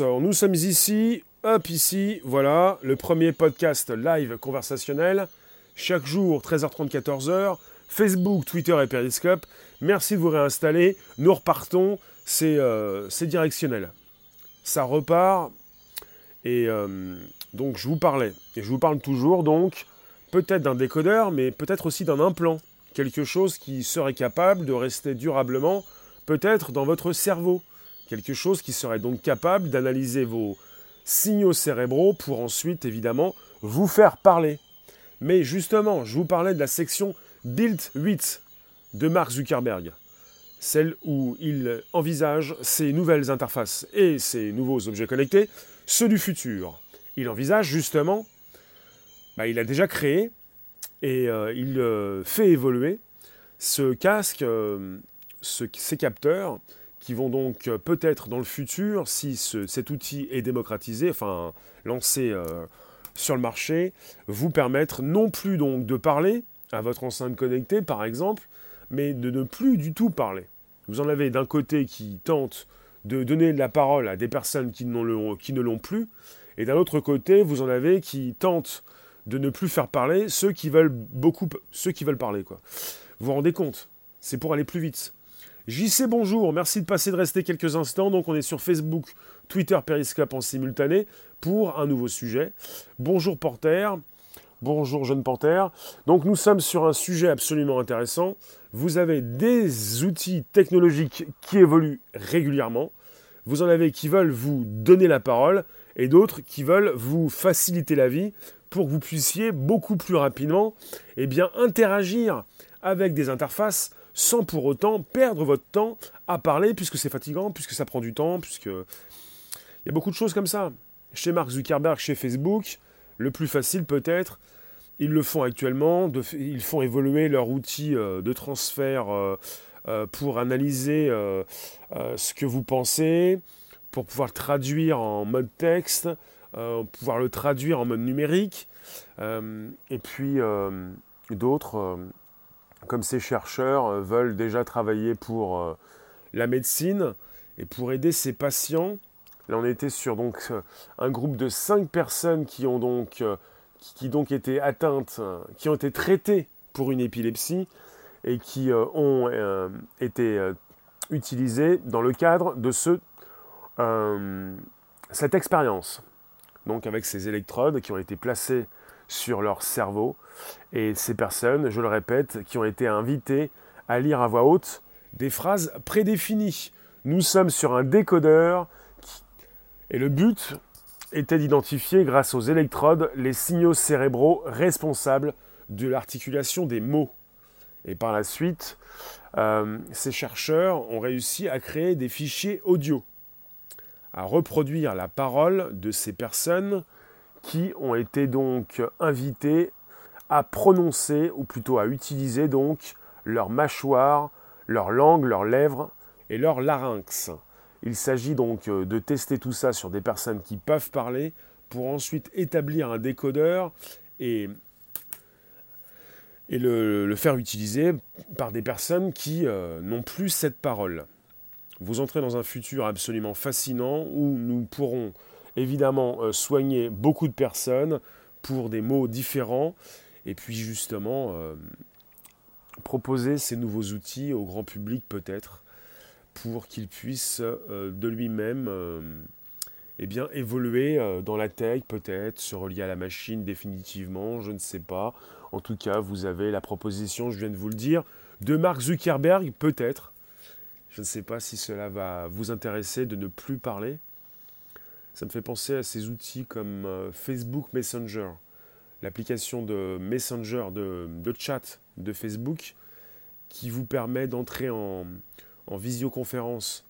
Nous sommes ici, hop ici, voilà, le premier podcast live conversationnel, chaque jour 13h30, 14h, Facebook, Twitter et Periscope. Merci de vous réinstaller, nous repartons, c'est euh, directionnel. Ça repart, et euh, donc je vous parlais, et je vous parle toujours donc, peut-être d'un décodeur, mais peut-être aussi d'un implant, quelque chose qui serait capable de rester durablement, peut-être dans votre cerveau Quelque chose qui serait donc capable d'analyser vos signaux cérébraux pour ensuite, évidemment, vous faire parler. Mais justement, je vous parlais de la section Build 8 de Mark Zuckerberg, celle où il envisage ces nouvelles interfaces et ces nouveaux objets connectés, ceux du futur. Il envisage justement, bah, il a déjà créé et euh, il euh, fait évoluer ce casque, euh, ces capteurs qui vont donc euh, peut-être dans le futur, si cet outil est démocratisé, enfin lancé euh, sur le marché, vous permettre non plus donc de parler à votre enceinte connectée par exemple, mais de ne plus du tout parler. Vous en avez d'un côté qui tente de donner de la parole à des personnes qui, ne l'ont plus, et d'un autre côté, vous en avez qui tentent de ne plus faire parler ceux qui veulent beaucoup, ceux qui veulent parler quoi. Vous vous rendez compte? C'est pour aller plus vite. JC bonjour, merci de passer de rester quelques instants. Donc on est sur Facebook, Twitter, Periscope en simultané pour un nouveau sujet. Bonjour Porter, bonjour jeune Porter. Donc nous sommes sur un sujet absolument intéressant. Vous avez des outils technologiques qui évoluent régulièrement. Vous en avez qui veulent vous donner la parole et d'autres qui veulent vous faciliter la vie pour que vous puissiez beaucoup plus rapidement eh interagir avec des interfaces sans pour autant perdre votre temps à parler, puisque c'est fatigant, puisque ça prend du temps, puisque... Il y a beaucoup de choses comme ça. Chez Mark Zuckerberg, chez Facebook, le plus facile peut-être, ils le font actuellement, ils font évoluer leur outil euh, de transfert euh, euh, pour analyser ce que vous pensez, pour pouvoir traduire en mode texte, pouvoir le traduire en mode numérique, et puis d'autres comme ces chercheurs euh, veulent déjà travailler pour euh, la médecine et pour aider ces patients. Là, on était sur donc euh, un groupe de cinq personnes qui ont donc, qui, donc été atteintes, qui ont été traitées pour une épilepsie et qui ont été utilisées dans le cadre de ce, cette expérience. Donc avec ces électrodes qui ont été placées sur leur cerveau. Et ces personnes, je le répète, qui ont été invitées à lire à voix haute des phrases prédéfinies. Nous sommes sur un décodeur et le but était d'identifier grâce aux électrodes les signaux cérébraux responsables de l'articulation des mots. Et par la suite, euh, ces chercheurs ont réussi à créer des fichiers audio, à reproduire la parole de ces personnes qui ont été donc invités à prononcer, ou plutôt à utiliser donc leur mâchoire, leur langue, leurs lèvres et leur larynx. Il s'agit donc euh, de tester tout ça sur des personnes qui peuvent parler pour ensuite établir un décodeur et, et le, faire utiliser par des personnes qui euh, n'ont plus cette parole. Vous entrez dans un futur absolument fascinant où nous pourrons évidemment euh, soigner beaucoup de personnes pour des mots différents et puis justement euh, proposer ces nouveaux outils au grand public peut-être pour qu'il puisse euh, de lui-même eh évoluer dans la tech peut-être, se relier à la machine définitivement, je ne sais pas. En tout cas, vous avez la proposition, je viens de vous le dire, de Mark Zuckerberg peut-être. Je ne sais pas si cela va vous intéresser de ne plus parler. Ça me fait penser à ces outils comme euh, Facebook Messenger, l'application de Messenger, de, chat de Facebook, qui vous permet d'entrer en, visioconférence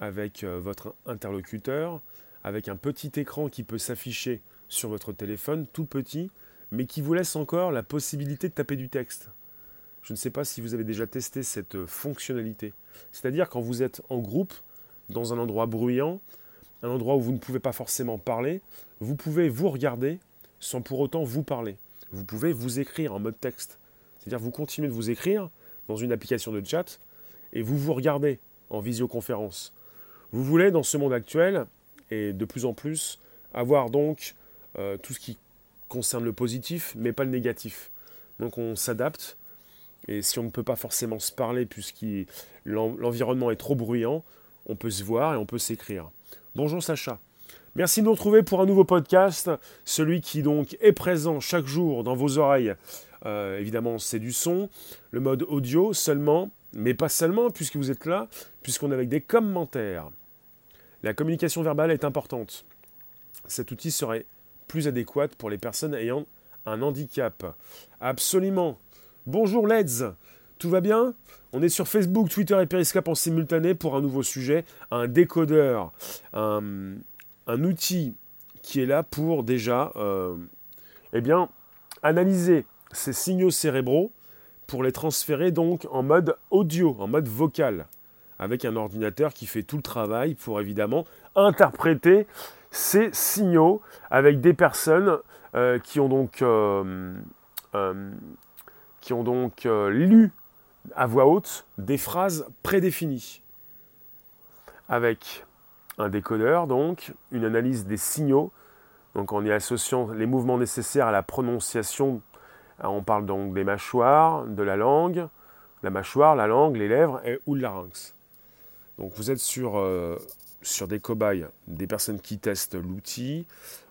avec euh, votre interlocuteur, avec un petit écran qui peut s'afficher sur votre téléphone, tout petit, mais qui vous laisse encore la possibilité de taper du texte. Je ne sais pas si vous avez déjà testé cette fonctionnalité. C'est-à-dire quand vous êtes en groupe, dans un endroit bruyant, un endroit où vous ne pouvez pas forcément parler, vous pouvez vous regarder sans pour autant vous parler. Vous pouvez vous écrire en mode texte. C'est-à-dire vous continuez de vous écrire dans une application de chat et vous vous regardez en visioconférence. Vous voulez, dans ce monde actuel, et de plus en plus avoir donc euh, tout ce qui concerne le positif, mais pas le négatif. Donc on s'adapte, et si on ne peut pas forcément se parler puisque l'environnement est trop bruyant, on peut se voir et on peut s'écrire. Bonjour Sacha. Merci de nous retrouver pour un nouveau podcast, celui qui donc est présent chaque jour dans vos oreilles. Euh, évidemment, c'est du son, le mode audio seulement, mais pas seulement puisque vous êtes là, puisqu'on est avec des commentaires. La communication verbale est importante. Cet outil serait plus adéquat pour les personnes ayant un handicap. Absolument. Bonjour Leds, tout va bien? On est sur Facebook, Twitter et Periscope en simultané pour un nouveau sujet, un décodeur, un, outil qui est là pour déjà euh, eh bien, analyser ces signaux cérébraux pour les transférer donc en mode audio, en mode vocal, avec un ordinateur qui fait tout le travail pour évidemment interpréter ces signaux avec des personnes euh, qui ont donc euh, qui ont donc lu à voix haute des phrases prédéfinies, avec un décodeur, donc une analyse des signaux, donc en y associant les mouvements nécessaires à la prononciation. On parle donc des mâchoires, de la langue, la mâchoire, la langue, les lèvres ou le larynx. Donc vous êtes euh, sur des cobayes, des personnes qui testent l'outil,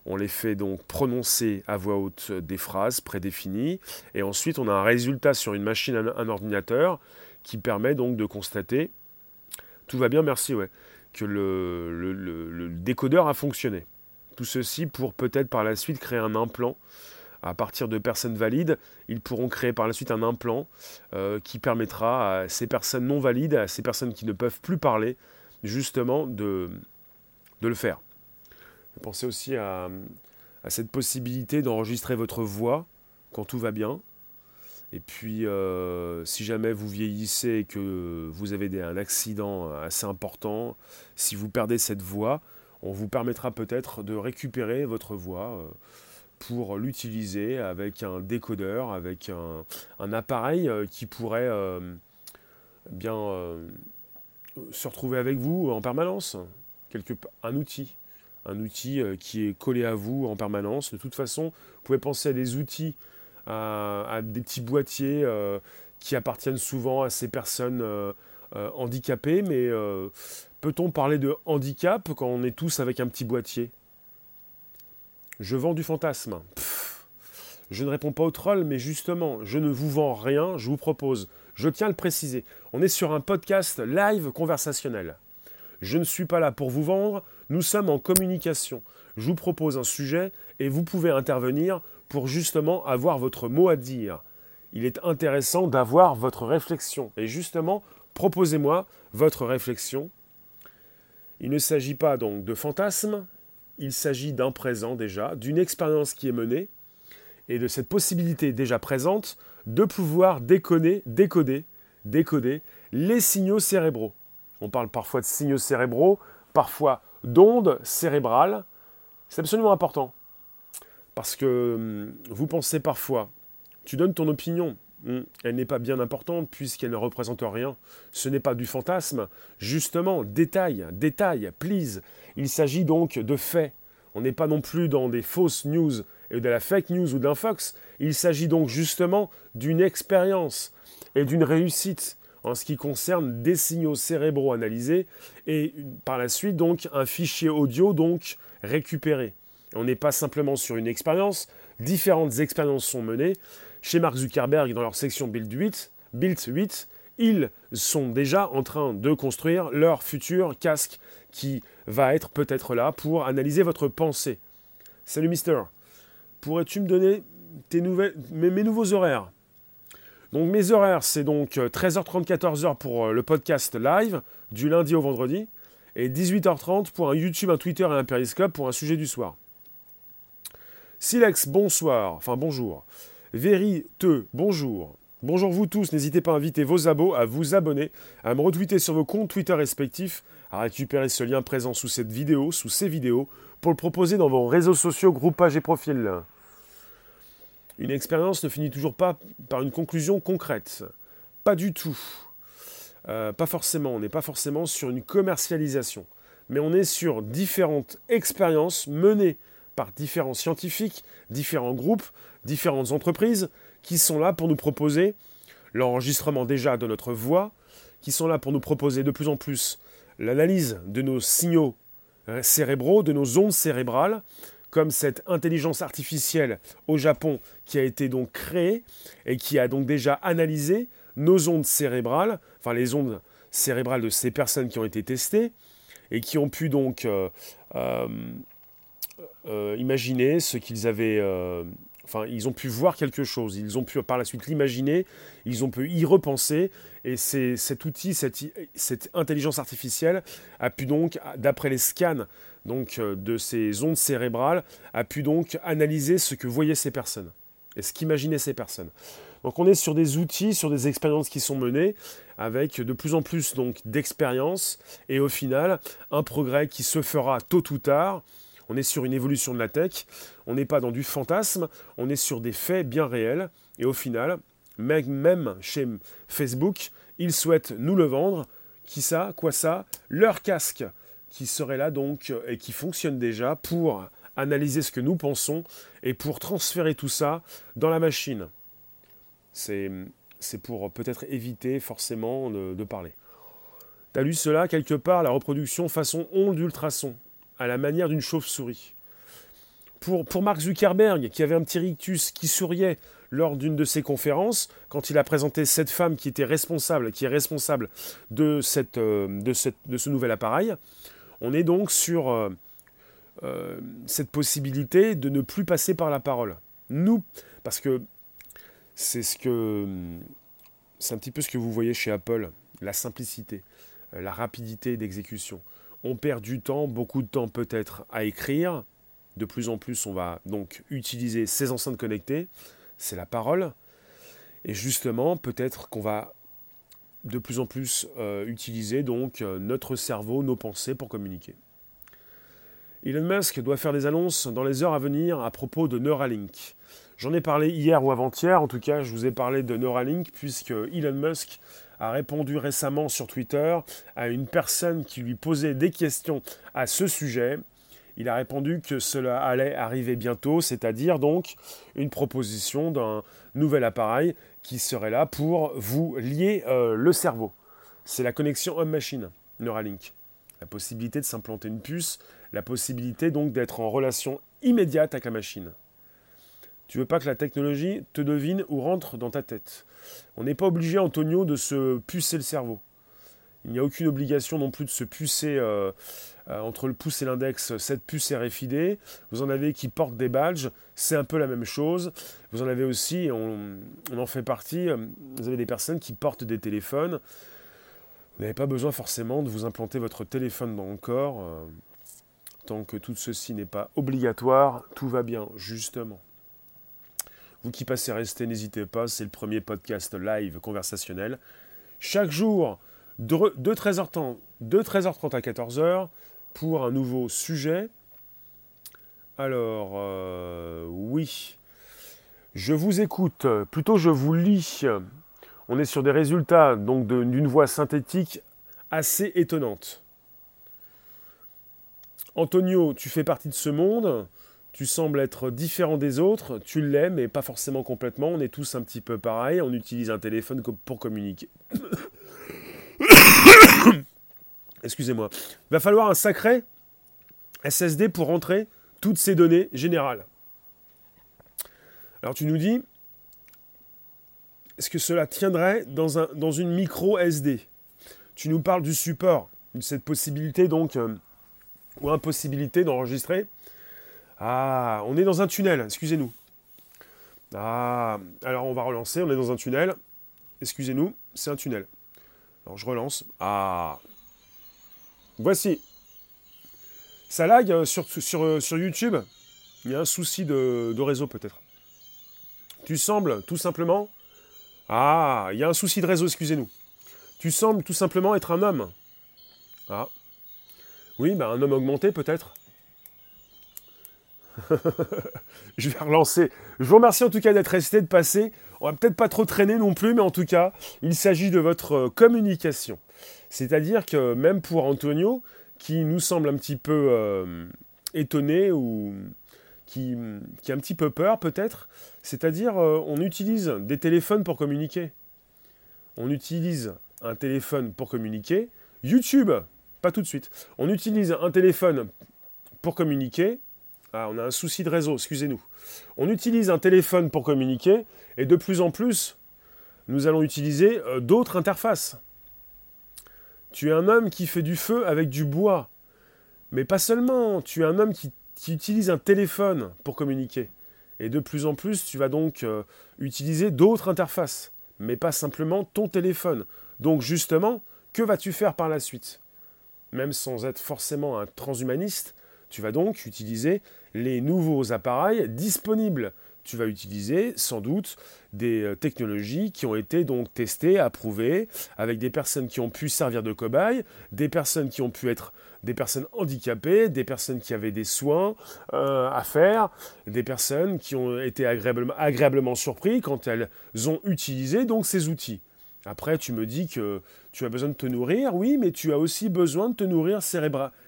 on les fait donc prononcer à voix haute des phrases prédéfinies. Et ensuite, on a un résultat sur une machine, un, ordinateur, qui permet donc de constater, tout va bien, merci, ouais, que le, décodeur a fonctionné. Tout ceci pour peut-être par la suite créer un implant. À partir de personnes valides, ils pourront créer par la suite un implant euh, qui permettra à ces personnes non valides, à ces personnes qui ne peuvent plus parler, justement de le faire. Pensez aussi à, cette possibilité d'enregistrer votre voix quand tout va bien. Et puis, euh, si jamais vous vieillissez et que vous avez un accident assez important, si vous perdez cette voix, on vous permettra peut-être de récupérer votre voix euh, pour l'utiliser avec un décodeur, avec un, appareil euh, qui pourrait bien se retrouver avec vous en permanence, quelque, un outil un outil euh, qui est collé à vous en permanence. De toute façon, vous pouvez penser à des outils, à, des petits boîtiers euh, qui appartiennent souvent à ces personnes euh, handicapées, mais peut-on parler de handicap quand on est tous avec un petit boîtier? Je vends du fantasme. je ne réponds pas au troll, mais justement, je ne vous vends rien, je vous propose, je tiens à le préciser, on est sur un podcast live conversationnel. Je ne suis pas là pour vous vendre, nous sommes en communication. Je vous propose un sujet et vous pouvez intervenir pour justement avoir votre mot à dire. Il est intéressant d'avoir votre réflexion. Et justement, proposez-moi votre réflexion. Il ne s'agit pas donc de fantasmes, il s'agit d'un présent déjà, d'une expérience qui est menée, et de cette possibilité déjà présente de pouvoir déconner, décoder, décoder les signaux cérébraux. On parle parfois de signaux cérébraux, parfois d'ondes cérébrales. C'est absolument important. Parce que hum, vous pensez parfois, tu donnes ton opinion, hum, elle n'est pas bien importante puisqu'elle ne représente rien. Ce n'est pas du fantasme. Justement, détail, détail, please. Il s'agit donc de faits. On n'est pas non plus dans des fausses news et de la fake news ou d'un fox. Il s'agit donc justement d'une expérience et d'une réussite en ce qui concerne des signaux cérébraux analysés et par la suite donc un fichier audio donc récupéré. On n'est pas simplement sur une expérience, différentes expériences sont menées. Chez Mark Zuckerberg, dans leur section Build 8, Build 8 ils sont déjà en train de construire leur futur casque qui va être peut-être là pour analyser votre pensée. Salut Mister, pourrais-tu me donner tes nouvelles, mes nouveaux horaires? Donc mes horaires, c'est donc 13h30, euh, 14h pour euh, le podcast live, du lundi au vendredi, et 18h30 pour un YouTube, un Twitter et un Periscope pour un sujet du soir. Silex, bonsoir, enfin bonjour. Véri, te, bonjour. Bonjour vous tous, n'hésitez pas à inviter vos abos à vous abonner, à me retweeter sur vos comptes Twitter respectifs, à récupérer ce lien présent sous cette vidéo, sous ces vidéos, pour le proposer dans vos réseaux sociaux, groupages et profils. Une expérience ne finit toujours pas par une conclusion concrète. Pas du tout. Euh, pas forcément. On n'est pas forcément sur une commercialisation. mais on est sur différentes expériences menées par différents scientifiques, différents groupes, différentes entreprises qui sont là pour nous proposer l'enregistrement déjà de notre voix, qui sont là pour nous proposer de plus en plus l'analyse de nos signaux euh, cérébraux, de nos ondes cérébrales, comme cette intelligence artificielle au Japon qui a été donc créée et qui a donc déjà analysé nos ondes cérébrales, enfin les ondes cérébrales de ces personnes qui ont été testées et qui ont pu donc euh, euh, imaginer ce qu'ils avaient Enfin, ils ont pu voir quelque chose, ils ont pu par la suite l'imaginer, ils ont pu y repenser, et cet outil, cette, intelligence artificielle a pu donc, d'après les scans donc, euh, de ces ondes cérébrales, a pu donc analyser ce que voyaient ces personnes, et ce qu'imaginaient ces personnes. Donc on est sur des outils, sur des expériences qui sont menées, avec de plus en plus donc d'expériences, et au final, un progrès qui se fera tôt ou tard, on est sur une évolution de la tech, on n'est pas dans du fantasme, on est sur des faits bien réels. Et au final, même chez Facebook, ils souhaitent nous le vendre. Qui ça? Quoi ça? Leur casque qui serait là donc et qui fonctionne déjà pour analyser ce que nous pensons et pour transférer tout ça dans la machine. C'est pour peut-être éviter forcément de, parler. T'as lu cela quelque part, la reproduction façon onde d'ultrasons à la manière d'une chauve-souris. Pour, Mark Zuckerberg, qui avait un petit rictus, qui souriait lors d'une de ses conférences, quand il a présenté cette femme qui était responsable, qui est responsable de, euh, ce nouvel appareil, on est donc sur euh, euh, cette possibilité de ne plus passer par la parole. Nous, parce que c'est ce que c'est un petit peu ce que vous voyez chez Apple, la simplicité, la rapidité d'exécution on perd du temps, beaucoup de temps peut-être à écrire. De plus en plus, on va donc utiliser ces enceintes connectées. C'est la parole. Et justement, peut-être qu'on va de plus en plus euh, utiliser donc euh, notre cerveau, nos pensées pour communiquer. Elon Musk doit faire des annonces dans les heures à venir à propos de Neuralink. J'en ai parlé hier ou avant-hier, en tout cas je vous ai parlé de Neuralink puisque Elon Musk a répondu récemment sur Twitter à une personne qui lui posait des questions à ce sujet. Il a répondu que cela allait arriver bientôt, c'est-à-dire donc une proposition d'un nouvel appareil qui serait là pour vous lier euh, le cerveau. C'est la connexion homme-machine, Neuralink. La possibilité de s'implanter une puce, la possibilité donc d'être en relation immédiate avec la machine. Tu veux pas que la technologie te devine ou rentre dans ta tête. On n'est pas obligé, Antonio, de se pucer le cerveau. Il n'y a aucune obligation non plus de se pucer euh, euh, entre le pouce et l'index cette puce RFID. Vous en avez qui portent des badges, c'est un peu la même chose. Vous en avez aussi, on, en fait partie, euh, vous avez des personnes qui portent des téléphones. Vous n'avez pas besoin forcément de vous implanter votre téléphone dans le corps. tant que tout ceci n'est pas obligatoire, tout va bien, justement. Vous qui passez rester, n'hésitez pas, c'est le premier podcast live conversationnel. Chaque jour, de, 13h30, de 13h30 à 14h, pour un nouveau sujet. Alors, euh, oui, je vous écoute, plutôt je vous lis. On est sur des résultats donc d'une voix synthétique assez étonnante. Antonio, tu fais partie de ce monde tu sembles être différent des autres, tu l'aimes, mais pas forcément complètement. On est tous un petit peu pareil, on utilise un téléphone pour communiquer. Excusez-moi. Il va falloir un sacré SSD pour rentrer toutes ces données générales. Alors tu nous dis, est-ce que cela tiendrait dans, un, une micro SD Tu nous parles du support, de cette possibilité donc, euh, ou impossibilité d'enregistrer ah, on est dans un tunnel, excusez-nous. Ah, alors on va relancer, on est dans un tunnel. Excusez-nous, c'est un tunnel. Alors je relance. Ah. Voici. Ça lag euh, sur, euh, sur YouTube. Il y a un souci de, de réseau peut-être. Tu sembles tout simplement... Ah, il y a un souci de réseau, excusez-nous. Tu sembles tout simplement être un homme. Ah. Oui, ben un homme augmenté peut-être. je vais relancer. Je vous remercie en tout cas d'être resté, de passer. On va peut-être pas trop traîner non plus, mais en tout cas, il s'agit de votre euh, communication. C'est-à-dire que même pour Antonio, qui nous semble un petit peu euh, étonné ou qui, a un petit peu peur peut-être. C'est-à-dire, euh, on utilise des téléphones pour communiquer. On utilise un téléphone pour communiquer. YouTube, pas tout de suite. On utilise un téléphone pour communiquer. Ah, on a un souci de réseau, excusez-nous. On utilise un téléphone pour communiquer et de plus en plus, nous allons utiliser euh, d'autres interfaces. Tu es un homme qui fait du feu avec du bois. Mais pas seulement, tu es un homme qui, utilise un téléphone pour communiquer. Et de plus en plus, tu vas donc euh, utiliser d'autres interfaces, mais pas simplement ton téléphone. Donc justement, que vas-tu faire par la suite? Même sans être forcément un transhumaniste, tu vas donc utiliser les nouveaux appareils disponibles tu vas utiliser sans doute des euh, technologies qui ont été donc testées, approuvées, avec des personnes qui ont pu servir de cobayes, des personnes qui ont pu être des personnes handicapées, des personnes qui avaient des soins euh, à faire, des personnes qui ont été agréablement, agréablement surpris quand elles ont utilisé donc ces outils. Après, tu me dis que tu as besoin de te nourrir, oui, mais tu as aussi besoin de te nourrir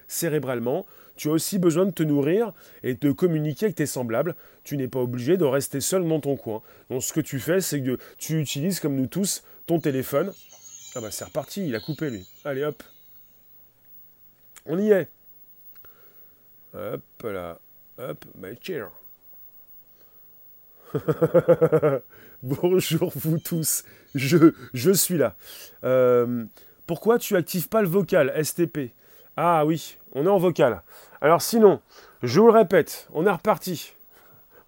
cérébralement tu as aussi besoin de te nourrir et de communiquer avec tes semblables. Tu n'es pas obligé de rester seul dans ton coin. Donc ce que tu fais, c'est que tu utilises, comme nous tous, ton téléphone. Ah bah c'est reparti, il a coupé lui. Allez hop. On y est. Hop là. Hop, bah cheer. Bonjour vous tous, je, je suis là. Euh, pourquoi tu actives pas le vocal STP Ah oui, on est en vocal. Alors sinon, je vous le répète, on est reparti.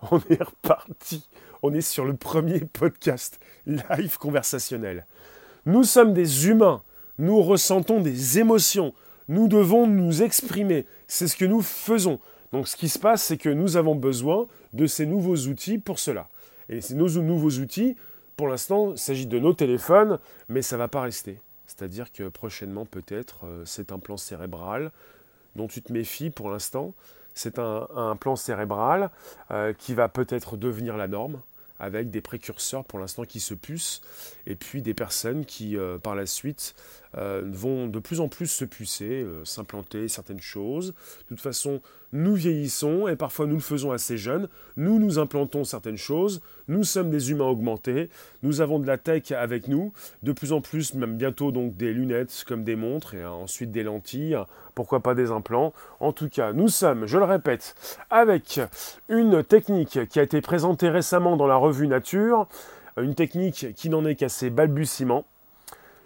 On est reparti. On est sur le premier podcast live conversationnel. Nous sommes des humains. Nous ressentons des émotions. Nous devons nous exprimer. C'est ce que nous faisons. Donc ce qui se passe, c'est que nous avons besoin de ces nouveaux outils pour cela. Et ces nouveaux outils, pour l'instant, il s'agit de nos téléphones, mais ça ne va pas rester. C'est-à-dire que prochainement, peut-être, euh, c'est un plan cérébral, dont tu te méfies pour l'instant. C'est un, plan cérébral euh, qui va peut-être devenir la norme avec des précurseurs pour l'instant qui se pucent, et puis des personnes qui, euh, par la suite, euh, vont de plus en plus se pucer, euh, s'implanter certaines choses. De toute façon, nous vieillissons, et parfois nous le faisons assez jeunes, nous nous implantons certaines choses, nous sommes des humains augmentés, nous avons de la tech avec nous, de plus en plus, même bientôt donc des lunettes comme des montres, et ensuite des lentilles, pourquoi pas des implants. En tout cas, nous sommes, je le répète, avec une technique qui a été présentée récemment dans la revue Nature, une technique qui n'en est qu'à ses balbutiements,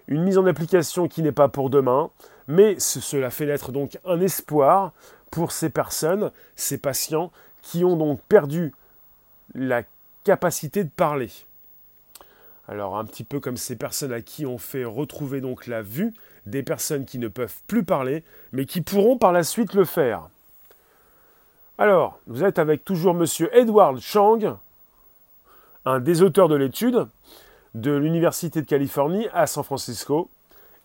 une mise en application qui n'est pas pour demain, mais cela fait naître donc un espoir pour ces personnes, ces patients qui ont donc perdu la capacité de parler. Alors un petit peu comme ces personnes à qui on fait retrouver donc la vue, des personnes qui ne peuvent plus parler, mais qui pourront par la suite le faire. Alors, vous êtes avec toujours Monsieur Edward Chang, un des auteurs de l'étude de l'Université de Californie à San Francisco,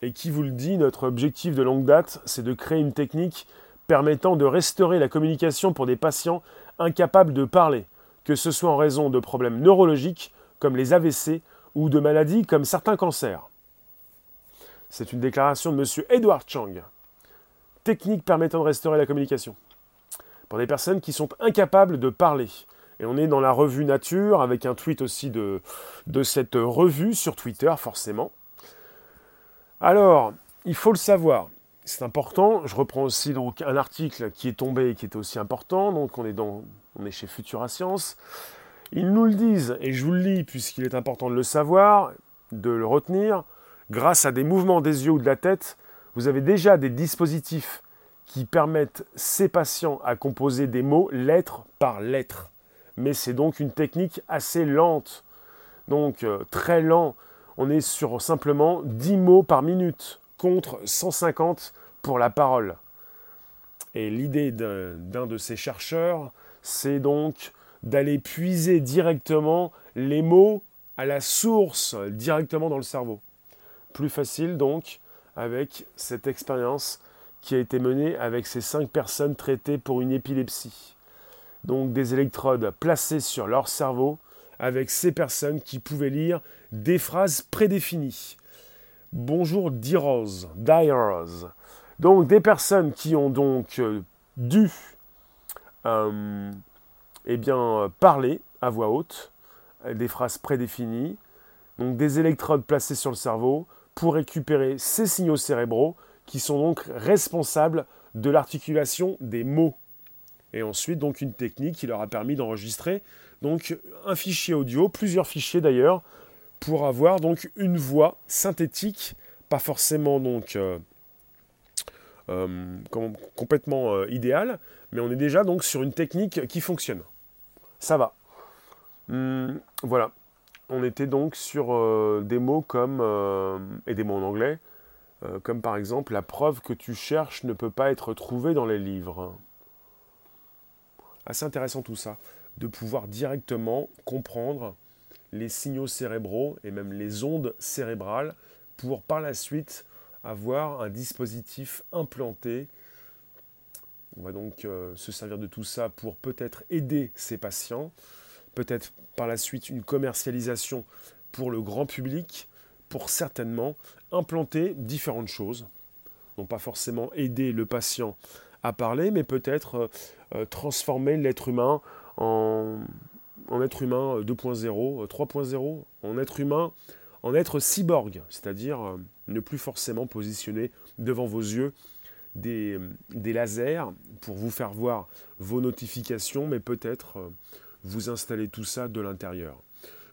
et qui vous le dit, notre objectif de longue date, c'est de créer une technique permettant de restaurer la communication pour des patients incapables de parler, que ce soit en raison de problèmes neurologiques comme les AVC ou de maladies comme certains cancers. C'est une déclaration de M. Edward Chang. Technique permettant de restaurer la communication pour des personnes qui sont incapables de parler. Et on est dans la revue Nature avec un tweet aussi de, cette revue sur Twitter, forcément. Alors, il faut le savoir. C'est important. Je reprends aussi donc un article qui est tombé et qui est aussi important. Donc on est, dans, on est chez Futura Science. Ils nous le disent, et je vous le lis puisqu'il est important de le savoir, de le retenir. Grâce à des mouvements des yeux ou de la tête, vous avez déjà des dispositifs qui permettent ces patients à composer des mots lettre par lettre. Mais c'est donc une technique assez lente. Donc euh, très lent. On est sur simplement 10 mots par minute contre 150 pour la parole. Et l'idée d'un de ces chercheurs, c'est donc d'aller puiser directement les mots à la source, directement dans le cerveau. Plus facile donc avec cette expérience qui a été menée avec ces cinq personnes traitées pour une épilepsie. Donc des électrodes placées sur leur cerveau avec ces personnes qui pouvaient lire des phrases prédéfinies. Bonjour D-Rose, Donc des personnes qui ont donc euh, dû euh, eh bien, parler à voix haute, des phrases prédéfinies, donc des électrodes placées sur le cerveau pour récupérer ces signaux cérébraux qui sont donc responsables de l'articulation des mots. Et ensuite, donc une technique qui leur a permis d'enregistrer donc un fichier audio, plusieurs fichiers d'ailleurs, pour avoir donc une voix synthétique, pas forcément donc euh, euh, complètement euh, idéale, mais on est déjà donc sur une technique qui fonctionne. Ça va. Hum, voilà. On était donc sur des mots comme, et des mots en anglais, comme par exemple la preuve que tu cherches ne peut pas être trouvée dans les livres. Assez intéressant tout ça, de pouvoir directement comprendre les signaux cérébraux et même les ondes cérébrales pour par la suite avoir un dispositif implanté. On va donc euh, se servir de tout ça pour peut-être aider ces patients, peut-être par la suite une commercialisation pour le grand public, pour certainement implanter différentes choses. Non pas forcément aider le patient à parler, mais peut-être euh, transformer l'être humain en, être humain 2.0, 3.0, en être humain, en être cyborg, c'est-à-dire euh, ne plus forcément positionner devant vos yeux des, lasers pour vous faire voir vos notifications, mais peut-être euh, vous installer tout ça de l'intérieur.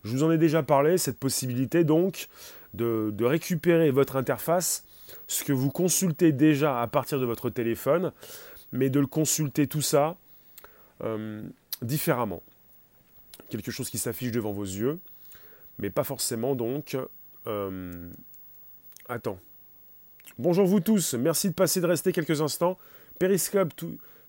Je vous en ai déjà parlé, cette possibilité donc de, récupérer votre interface, ce que vous consultez déjà à partir de votre téléphone, mais de le consulter tout ça euh, différemment quelque chose qui s'affiche devant vos yeux, mais pas forcément donc. Euh, attends. Bonjour vous tous, merci de passer de rester quelques instants. Periscope,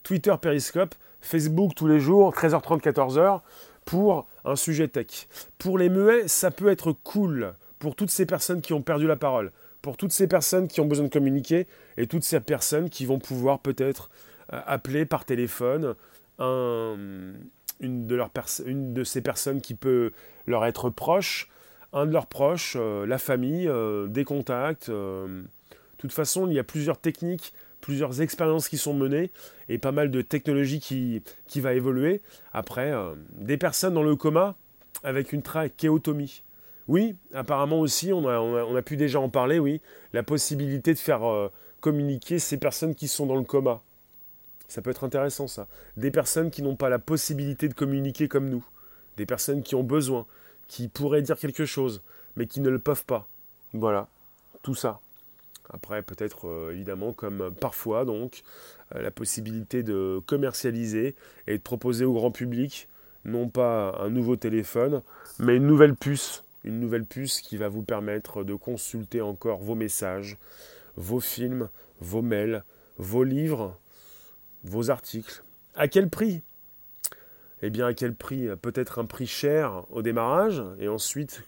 Twitter Periscope, Facebook tous les jours, 13h30, 14h, pour un sujet tech. Pour les muets, ça peut être cool pour toutes ces personnes qui ont perdu la parole, pour toutes ces personnes qui ont besoin de communiquer et toutes ces personnes qui vont pouvoir peut-être appeler par téléphone un, une de, une de ces personnes qui peut leur être proche, un de leurs proches, euh, la famille, euh, des contacts. Euh. De toute façon, il y a plusieurs techniques, plusieurs expériences qui sont menées et pas mal de technologies qui, qui va évoluer. Après, des personnes dans le coma avec une trachéotomie. Oui, apparemment aussi, on a, on a, pu déjà en parler, oui, la possibilité de faire communiquer ces personnes qui sont dans le coma. Ça peut être intéressant ça. Des personnes qui n'ont pas la possibilité de communiquer comme nous. Des personnes qui ont besoin, qui pourraient dire quelque chose, mais qui ne le peuvent pas. Voilà, tout ça. Après, peut-être euh, évidemment, comme parfois, donc, euh, la possibilité de commercialiser et de proposer au grand public, non pas un nouveau téléphone, mais une nouvelle puce. Une nouvelle puce qui va vous permettre de consulter encore vos messages, vos films, vos mails, vos livres, vos articles. À quel prix? Eh bien, à quel prix? Peut-être un prix cher au démarrage, et ensuite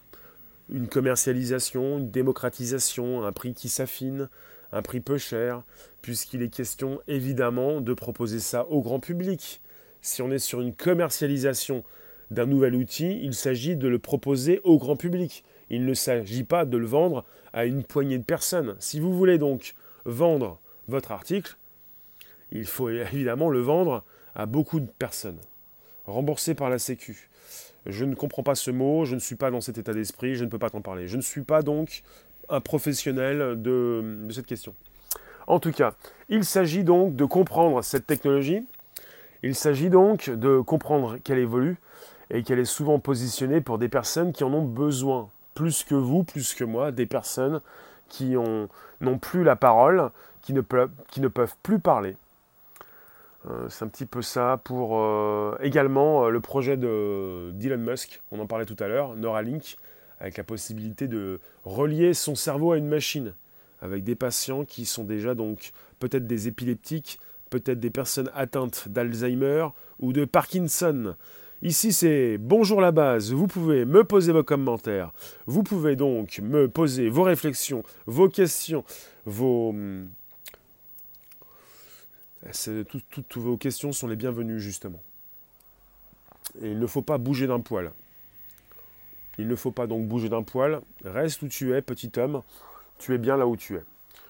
une commercialisation, une démocratisation, un prix qui s'affine, un prix peu cher, puisqu'il est question évidemment de proposer ça au grand public. Si on est sur une commercialisation d'un nouvel outil, il s'agit de le proposer au grand public. Il ne s'agit pas de le vendre à une poignée de personnes. Si vous voulez donc vendre votre article, il faut évidemment le vendre à beaucoup de personnes. Remboursé par la Sécu. Je ne comprends pas ce mot, je ne suis pas dans cet état d'esprit, je ne peux pas t'en parler. Je ne suis pas donc un professionnel de, cette question. En tout cas, il s'agit donc de comprendre cette technologie, il s'agit donc de comprendre qu'elle évolue et qu'elle est souvent positionnée pour des personnes qui en ont besoin, plus que vous, plus que moi, des personnes qui n'ont plus la parole, qui ne, peuvent, plus parler, c'est un petit peu ça pour euh, également euh, le projet de d'Elon Musk, on en parlait tout à l'heure, Neuralink, avec la possibilité de relier son cerveau à une machine, avec des patients qui sont déjà donc peut-être des épileptiques, peut-être des personnes atteintes d'Alzheimer ou de Parkinson. Ici c'est Bonjour la base, vous pouvez me poser vos commentaires, vous pouvez donc me poser vos réflexions, vos questions, vos hum, toutes vos questions sont les bienvenues, justement. Et il ne faut pas bouger d'un poil. Il ne faut pas donc bouger d'un poil. Reste où tu es, petit homme. Tu es bien là où tu es.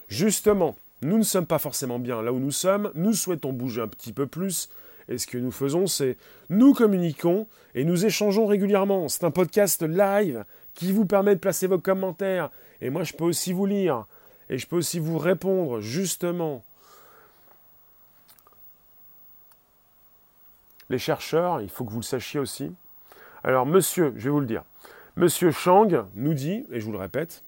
Justement, Nous ne sommes pas forcément bien là où nous sommes, nous souhaitons bouger un petit peu plus, et ce que nous faisons, c'est nous communiquons et nous échangeons régulièrement. C'est un podcast live qui vous permet de placer vos commentaires, et moi je peux aussi vous lire, et je peux aussi vous répondre justement. Les chercheurs, il faut que vous le sachiez aussi. Alors monsieur, je vais vous le dire, monsieur Chang nous dit, et je vous le répète,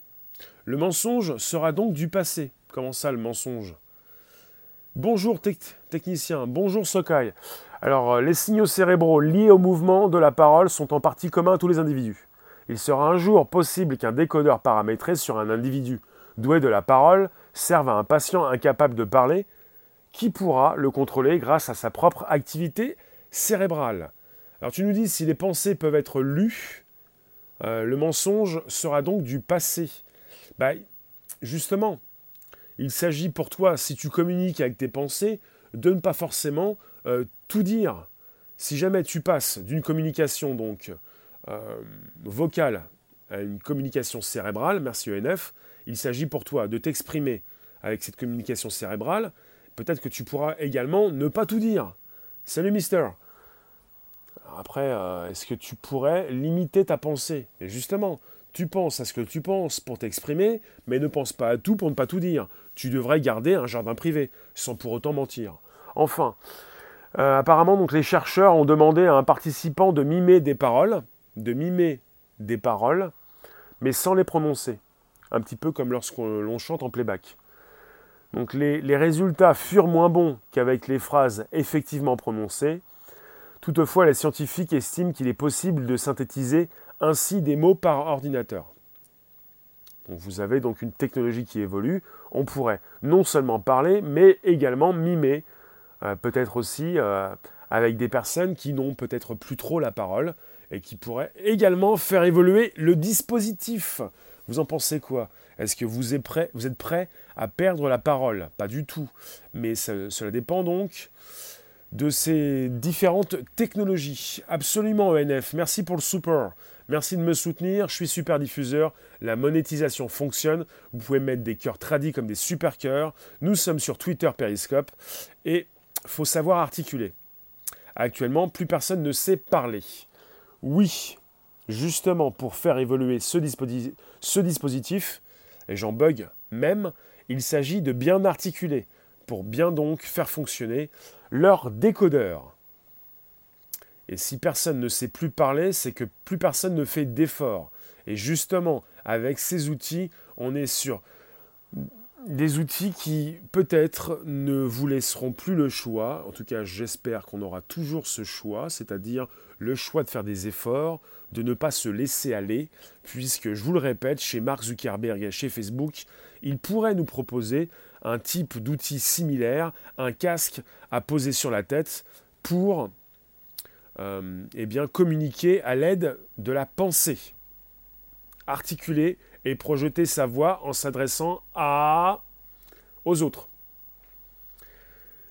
le mensonge sera donc du passé. Comment ça, le mensonge? Bonjour technicien, bonjour Sokai. Alors, euh, les signaux cérébraux liés au mouvement de la parole sont en partie communs à tous les individus. Il sera un jour possible qu'un décodeur paramétré sur un individu doué de la parole serve à un patient incapable de parler qui pourra le contrôler grâce à sa propre activité cérébrale. Alors tu nous dis si les pensées peuvent être lues, euh, le mensonge sera donc du passé. Bah, justement, il s'agit pour toi, si tu communiques avec tes pensées, de ne pas forcément euh, tout dire. Si jamais tu passes d'une communication donc euh, vocale à une communication cérébrale, merci ENF, il s'agit pour toi de t'exprimer avec cette communication cérébrale. Peut-être que tu pourras également ne pas tout dire. Salut Mister. Après, euh, est-ce que tu pourrais limiter ta pensée? Et justement, tu penses à ce que tu penses pour t'exprimer, mais ne pense pas à tout pour ne pas tout dire. Tu devrais garder un jardin privé, sans pour autant mentir. Enfin, euh, apparemment, donc, les chercheurs ont demandé à un participant de mimer des paroles, de mimer des paroles, mais sans les prononcer. Un petit peu comme lorsqu'on chante en playback. Donc les, résultats furent moins bons qu'avec les phrases effectivement prononcées. Toutefois, les scientifiques estiment qu'il est possible de synthétiser ainsi des mots par ordinateur. vous avez donc une technologie qui évolue. On pourrait non seulement parler, mais également mimer, euh, peut-être aussi euh, avec des personnes qui n'ont peut-être plus trop la parole et qui pourraient également faire évoluer le dispositif. Vous en pensez quoi? Est-ce que vous êtes, prêt, vous êtes prêt à perdre la parole? Pas du tout. Mais cela dépend donc de ces différentes technologies. Absolument ENF. Merci pour le super. Merci de me soutenir, je suis super diffuseur, la monétisation fonctionne, vous pouvez mettre des cœurs tradis comme des super cœurs, nous sommes sur Twitter Periscope et faut savoir articuler. Actuellement, plus personne ne sait parler. Oui, justement pour faire évoluer ce, dispositif, et j'en bug même, il s'agit de bien articuler pour bien donc faire fonctionner leur décodeur. Et si personne ne sait plus parler, c'est que plus personne ne fait d'efforts. Et justement, avec ces outils, on est sur des outils qui peut-être ne vous laisseront plus le choix. En tout cas, j'espère qu'on aura toujours ce choix, c'est-à-dire le choix de faire des efforts, de ne pas se laisser aller, puisque, je vous le répète, chez Mark Zuckerberg et chez Facebook, il pourrait nous proposer un type d'outil similaire, un casque à poser sur la tête pour euh, eh communiquer à l'aide de la pensée. Articuler et projeter sa voix en s'adressant à aux autres.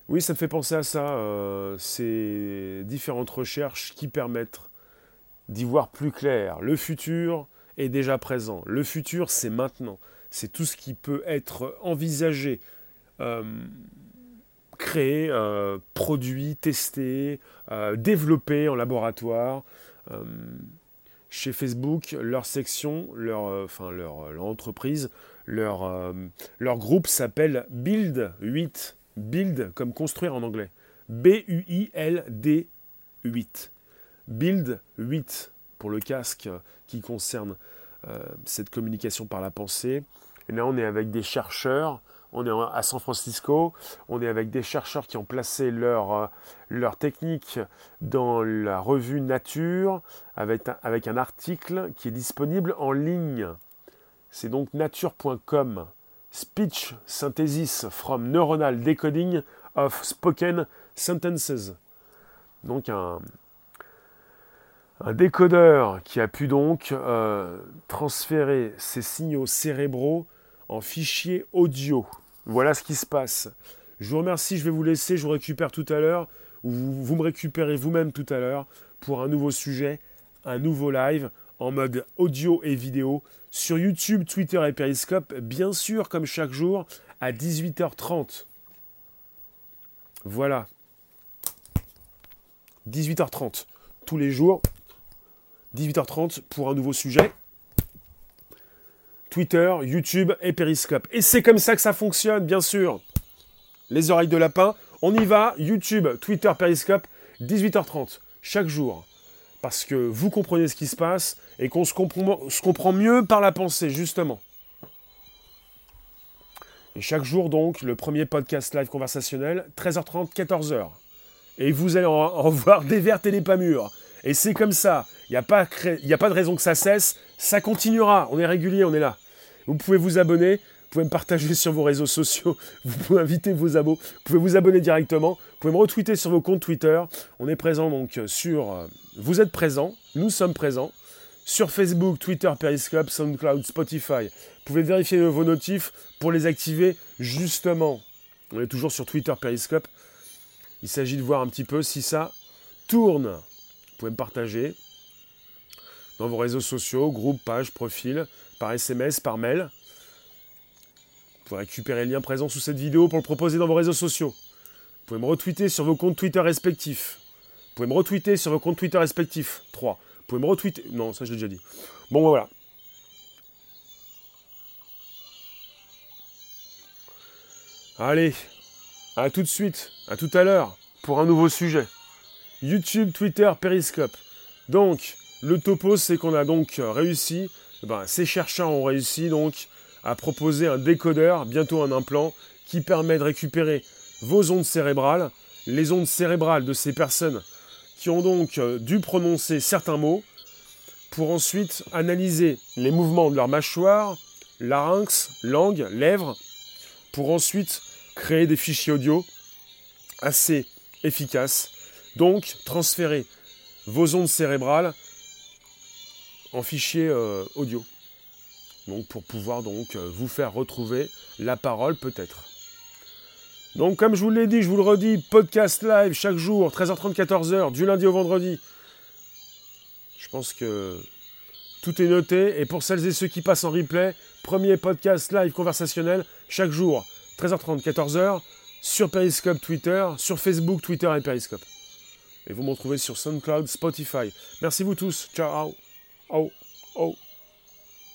Oui, ça me fait penser à ça, euh, ces différentes recherches qui permettent d'y voir plus clair. Le futur est déjà présent. Le futur, c'est maintenant. C'est tout ce qui peut être envisagé. Euh, créé, euh, produit, testé, développé en laboratoire. Euh, chez Facebook, leur section, leur, leur, leur, entreprise, leur, leur groupe s'appelle Build 8. Build comme construire en anglais. B-U-I-L-D 8. Build 8 pour le casque qui concerne cette communication par la pensée. Et là, on est avec des chercheurs on est à San Francisco, on est avec des chercheurs qui ont placé leur, euh, technique dans la revue Nature avec un, article qui est disponible en ligne. C'est donc nature.com. Speech Synthesis from Neuronal Decoding of Spoken Sentences. Donc un, un décodeur qui a pu donc euh, transférer ces signaux cérébraux en fichier audio. Voilà ce qui se passe. Je vous remercie, je vais vous laisser, je vous récupère tout à l'heure, ou vous, me récupérez vous-même tout à l'heure pour un nouveau sujet, un nouveau live en mode audio et vidéo sur YouTube, Twitter et Periscope. Bien sûr, comme chaque jour, à 18h30. Voilà. 18h30. Tous les jours. 18h30 pour un nouveau sujet. Twitter, YouTube et Periscope. Et c'est comme ça que ça fonctionne, bien sûr. Les oreilles de lapin, on y va. YouTube, Twitter, Periscope, 18h30, chaque jour. Parce que vous comprenez ce qui se passe et qu'on se comprend, mieux par la pensée, justement. Et chaque jour, donc, le premier podcast live conversationnel, 13h30, 14h. Et vous allez en, voir des vertes et des pas mûres. Et c'est comme ça. Il n'y a, pas, de raison que ça cesse. Ça continuera. On est régulier, on est là. Vous pouvez vous abonner. Vous pouvez me partager sur vos réseaux sociaux. Vous pouvez inviter vos abos. Vous pouvez vous abonner directement. Vous pouvez me retweeter sur vos comptes Twitter. On est présent donc sur. Euh, vous êtes présents. Nous sommes présents. Sur Facebook, Twitter, Periscope, SoundCloud, Spotify. Vous pouvez vérifier vos notifs pour les activer justement. On est toujours sur Twitter, Periscope. Il s'agit de voir un petit peu si ça tourne. Vous pouvez me partager dans vos réseaux sociaux, groupes, pages, profils, par SMS, par mail. Vous pouvez récupérer le lien présent sous cette vidéo pour le proposer dans vos réseaux sociaux. Vous pouvez me retweeter sur vos comptes Twitter respectifs. Vous pouvez me retweeter sur vos comptes Twitter respectifs. 3. Vous pouvez me retweeter. Non, ça je l'ai déjà dit. Bon, voilà. Allez, à tout de suite, à tout à l'heure, pour un nouveau sujet. YouTube, Twitter, Periscope. Donc, le topo, c'est qu'on a donc réussi, ben, ces chercheurs ont réussi donc à proposer un décodeur, bientôt un implant, qui permet de récupérer vos ondes cérébrales, les ondes cérébrales de ces personnes qui ont donc euh, dû prononcer certains mots, pour ensuite analyser les mouvements de leur mâchoire, larynx, langue, lèvres, pour ensuite créer des fichiers audio assez efficaces. Donc, transférer vos ondes cérébrales en fichiers euh, audio. Donc, pour pouvoir donc euh, vous faire retrouver la parole peut-être. Donc, comme je vous l'ai dit, je vous le redis, podcast live chaque jour, 13h30, 14h, du lundi au vendredi. Je pense que tout est noté. Et pour celles et ceux qui passent en replay, premier podcast live conversationnel chaque jour, 13h30, 14h, sur Periscope Twitter, sur Facebook, Twitter et Periscope. Et vous me retrouvez sur SoundCloud, Spotify. Merci vous tous. Ciao. Oh. Oh.